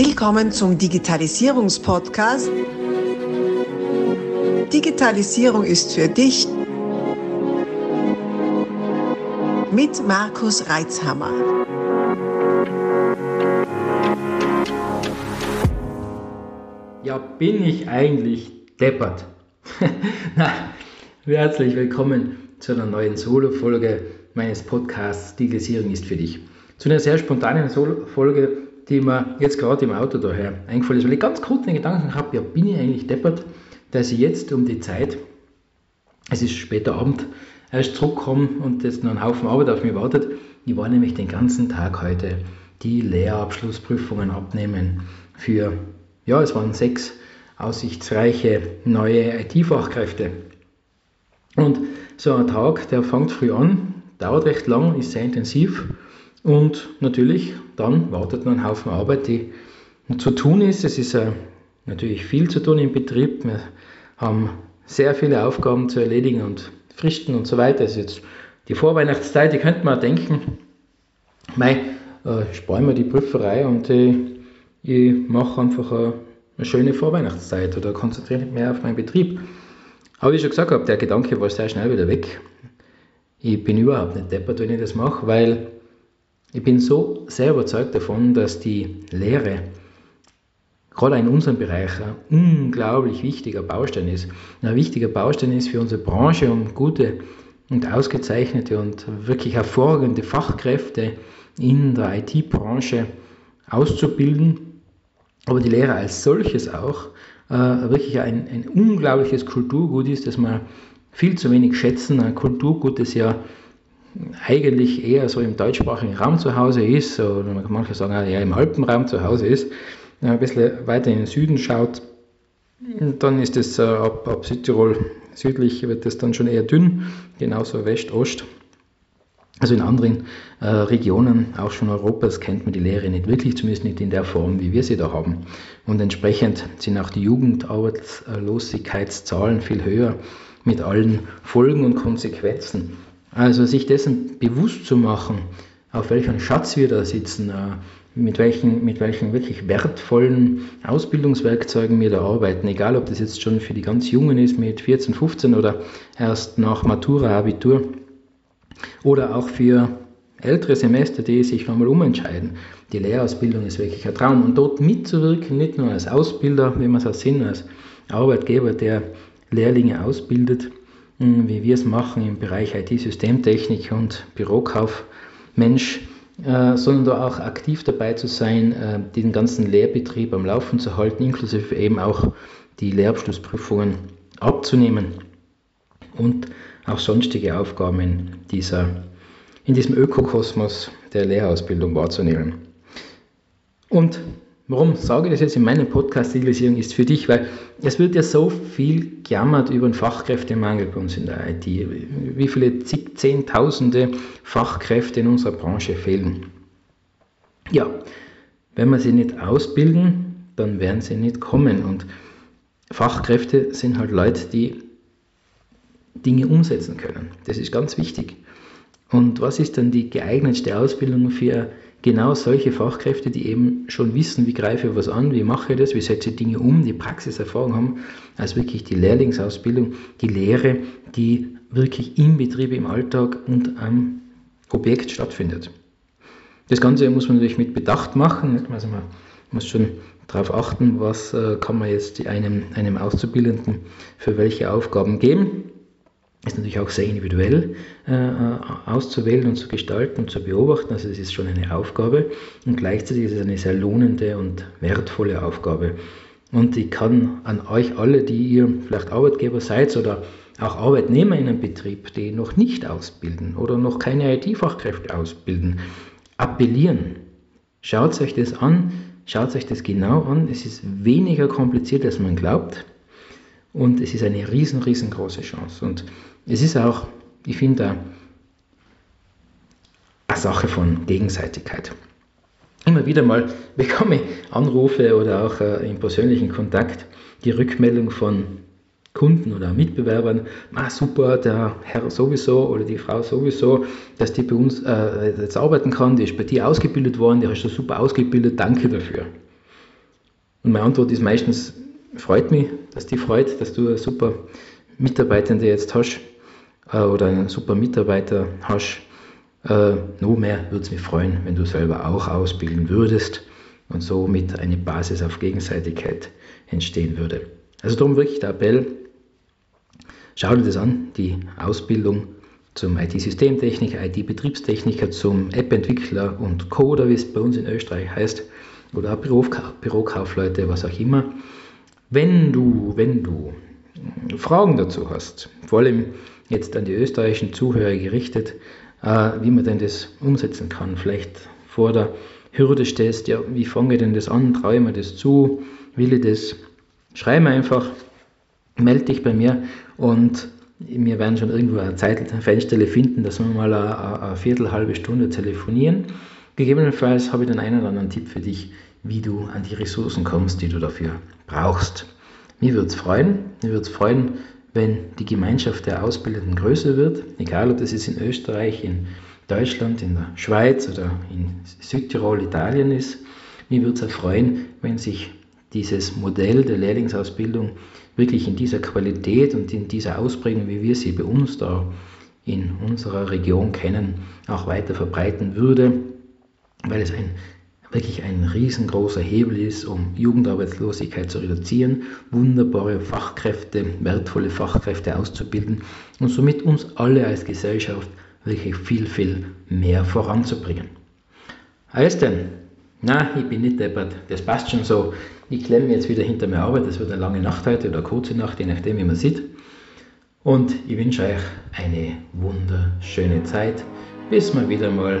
Willkommen zum Digitalisierungspodcast. Digitalisierung ist für dich mit Markus Reitzhammer. Ja, bin ich eigentlich deppert? Na, herzlich willkommen zu einer neuen Solo-Folge meines Podcasts Digitalisierung ist für dich. Zu einer sehr spontanen Solo-Folge die mir jetzt gerade im Auto daher eingefallen ist, weil ich ganz kurz den Gedanken habe, ja, bin ich eigentlich deppert, dass ich jetzt um die Zeit, es ist später Abend, erst zurückkomme und jetzt noch ein Haufen Arbeit auf mich wartet. Ich war nämlich den ganzen Tag heute die Lehrabschlussprüfungen abnehmen für, ja, es waren sechs aussichtsreiche neue IT-Fachkräfte. Und so ein Tag, der fängt früh an, dauert recht lang, ist sehr intensiv und natürlich, dann wartet noch ein Haufen Arbeit, die zu tun ist. Es ist äh, natürlich viel zu tun im Betrieb. Wir haben sehr viele Aufgaben zu erledigen und Fristen und so weiter. Es ist jetzt die Vorweihnachtszeit, die könnte man denken, mei, äh, sparen wir die Prüferei und äh, ich mache einfach eine, eine schöne Vorweihnachtszeit oder konzentriere mich mehr auf meinen Betrieb. Aber wie ich schon gesagt habe, der Gedanke war sehr schnell wieder weg. Ich bin überhaupt nicht deppert, wenn ich das mache, weil ich bin so sehr überzeugt davon, dass die Lehre gerade in unserem Bereich ein unglaublich wichtiger Baustein ist. Ein wichtiger Baustein ist für unsere Branche, um gute und ausgezeichnete und wirklich hervorragende Fachkräfte in der IT-Branche auszubilden, aber die Lehre als solches auch äh, wirklich ein, ein unglaubliches Kulturgut ist, das wir viel zu wenig schätzen. Ein Kulturgut, das ja eigentlich eher so im deutschsprachigen Raum zu Hause ist, oder manche sagen eher im Alpenraum zu Hause ist, ein bisschen weiter in den Süden schaut, dann ist es äh, ab, ab Südtirol südlich wird es dann schon eher dünn, genauso West, Ost. Also in anderen äh, Regionen, auch schon Europas, kennt man die Lehre nicht wirklich, zumindest nicht in der Form, wie wir sie da haben. Und entsprechend sind auch die Jugendarbeitslosigkeitszahlen viel höher mit allen Folgen und Konsequenzen. Also sich dessen bewusst zu machen, auf welchem Schatz wir da sitzen, äh, mit welchen, mit welchen wirklich wertvollen Ausbildungswerkzeugen wir da arbeiten, egal ob das jetzt schon für die ganz Jungen ist mit 14, 15 oder erst nach Matura, Abitur. Oder auch für ältere Semester, die sich nochmal umentscheiden. Die Lehrausbildung ist wirklich ein Traum. Und dort mitzuwirken, nicht nur als Ausbilder, wie man es auch sind, als Arbeitgeber, der Lehrlinge ausbildet, wie wir es machen im Bereich IT-Systemtechnik und Bürokaufmensch, äh, sondern da auch aktiv dabei zu sein, äh, den ganzen Lehrbetrieb am Laufen zu halten, inklusive eben auch die Lehrabschlussprüfungen abzunehmen und auch sonstige Aufgaben in, dieser, in diesem Ökokosmos der Lehrausbildung wahrzunehmen. Und Warum sage ich das jetzt in meinem Podcast Digitalisierung ist für dich? Weil es wird ja so viel gejammert über den Fachkräftemangel bei uns in der IT. Wie viele zig, zehntausende Fachkräfte in unserer Branche fehlen. Ja, wenn wir sie nicht ausbilden, dann werden sie nicht kommen. Und Fachkräfte sind halt Leute, die Dinge umsetzen können. Das ist ganz wichtig. Und was ist dann die geeignetste Ausbildung für genau solche Fachkräfte, die eben schon wissen, wie greife ich was an, wie mache ich das, wie setze ich Dinge um, die Praxiserfahrung haben, als wirklich die Lehrlingsausbildung, die Lehre, die wirklich im Betrieb, im Alltag und am Objekt stattfindet. Das Ganze muss man natürlich mit Bedacht machen. Also man muss schon darauf achten, was äh, kann man jetzt einem, einem Auszubildenden für welche Aufgaben geben ist natürlich auch sehr individuell äh, äh, auszuwählen und zu gestalten und zu beobachten. Also es ist schon eine Aufgabe und gleichzeitig ist es eine sehr lohnende und wertvolle Aufgabe. Und ich kann an euch alle, die ihr vielleicht Arbeitgeber seid oder auch Arbeitnehmer in einem Betrieb, die noch nicht ausbilden oder noch keine IT-Fachkräfte ausbilden, appellieren. Schaut euch das an, schaut euch das genau an. Es ist weniger kompliziert, als man glaubt. Und es ist eine riesen, riesengroße Chance. Und es ist auch, ich finde, eine Sache von Gegenseitigkeit. Immer wieder mal bekomme ich Anrufe oder auch äh, im persönlichen Kontakt die Rückmeldung von Kunden oder Mitbewerbern, ah, super, der Herr sowieso oder die Frau sowieso, dass die bei uns äh, jetzt arbeiten kann, die ist bei dir ausgebildet worden, die hast du super ausgebildet, danke dafür. Und meine Antwort ist meistens, freut mich, dass die freut, dass du eine super Mitarbeitende jetzt hast äh, oder einen super Mitarbeiter hast. Äh, noch mehr würde es mich freuen, wenn du selber auch ausbilden würdest und somit eine Basis auf Gegenseitigkeit entstehen würde. Also darum wirklich der Appell, schau dir das an, die Ausbildung zum IT-Systemtechniker, IT-Betriebstechniker, zum App-Entwickler und Coder, wie es bei uns in Österreich heißt, oder auch Bürokaufleute, was auch immer. Wenn du, wenn du Fragen dazu hast, vor allem jetzt an die österreichischen Zuhörer gerichtet, äh, wie man denn das umsetzen kann, vielleicht vor der Hürde stehst, ja, wie fange ich denn das an, traue ich mir das zu, will ich das, schreib einfach, melde dich bei mir und wir werden schon irgendwo eine Zeitfenster finden, dass wir mal eine, eine Viertel, halbe Stunde telefonieren. Gegebenenfalls habe ich dann einen oder anderen Tipp für dich, wie du an die Ressourcen kommst, die du dafür brauchst. Mir würde es freuen, mir würde es freuen, wenn die Gemeinschaft der Ausbildenden größer wird, egal ob das jetzt in Österreich, in Deutschland, in der Schweiz oder in Südtirol, Italien ist. Mir würde es auch freuen, wenn sich dieses Modell der Lehrlingsausbildung wirklich in dieser Qualität und in dieser Ausprägung, wie wir sie bei uns da in unserer Region kennen, auch weiter verbreiten würde, weil es ein wirklich ein riesengroßer Hebel ist, um Jugendarbeitslosigkeit zu reduzieren, wunderbare Fachkräfte, wertvolle Fachkräfte auszubilden und somit uns alle als Gesellschaft wirklich viel, viel mehr voranzubringen. Heißt denn, na, ich bin nicht deppert, das passt schon so, ich klemme jetzt wieder hinter mir Arbeit, das wird eine lange Nacht heute oder eine kurze Nacht, je nachdem, wie man sieht. Und ich wünsche euch eine wunderschöne Zeit, bis wir wieder mal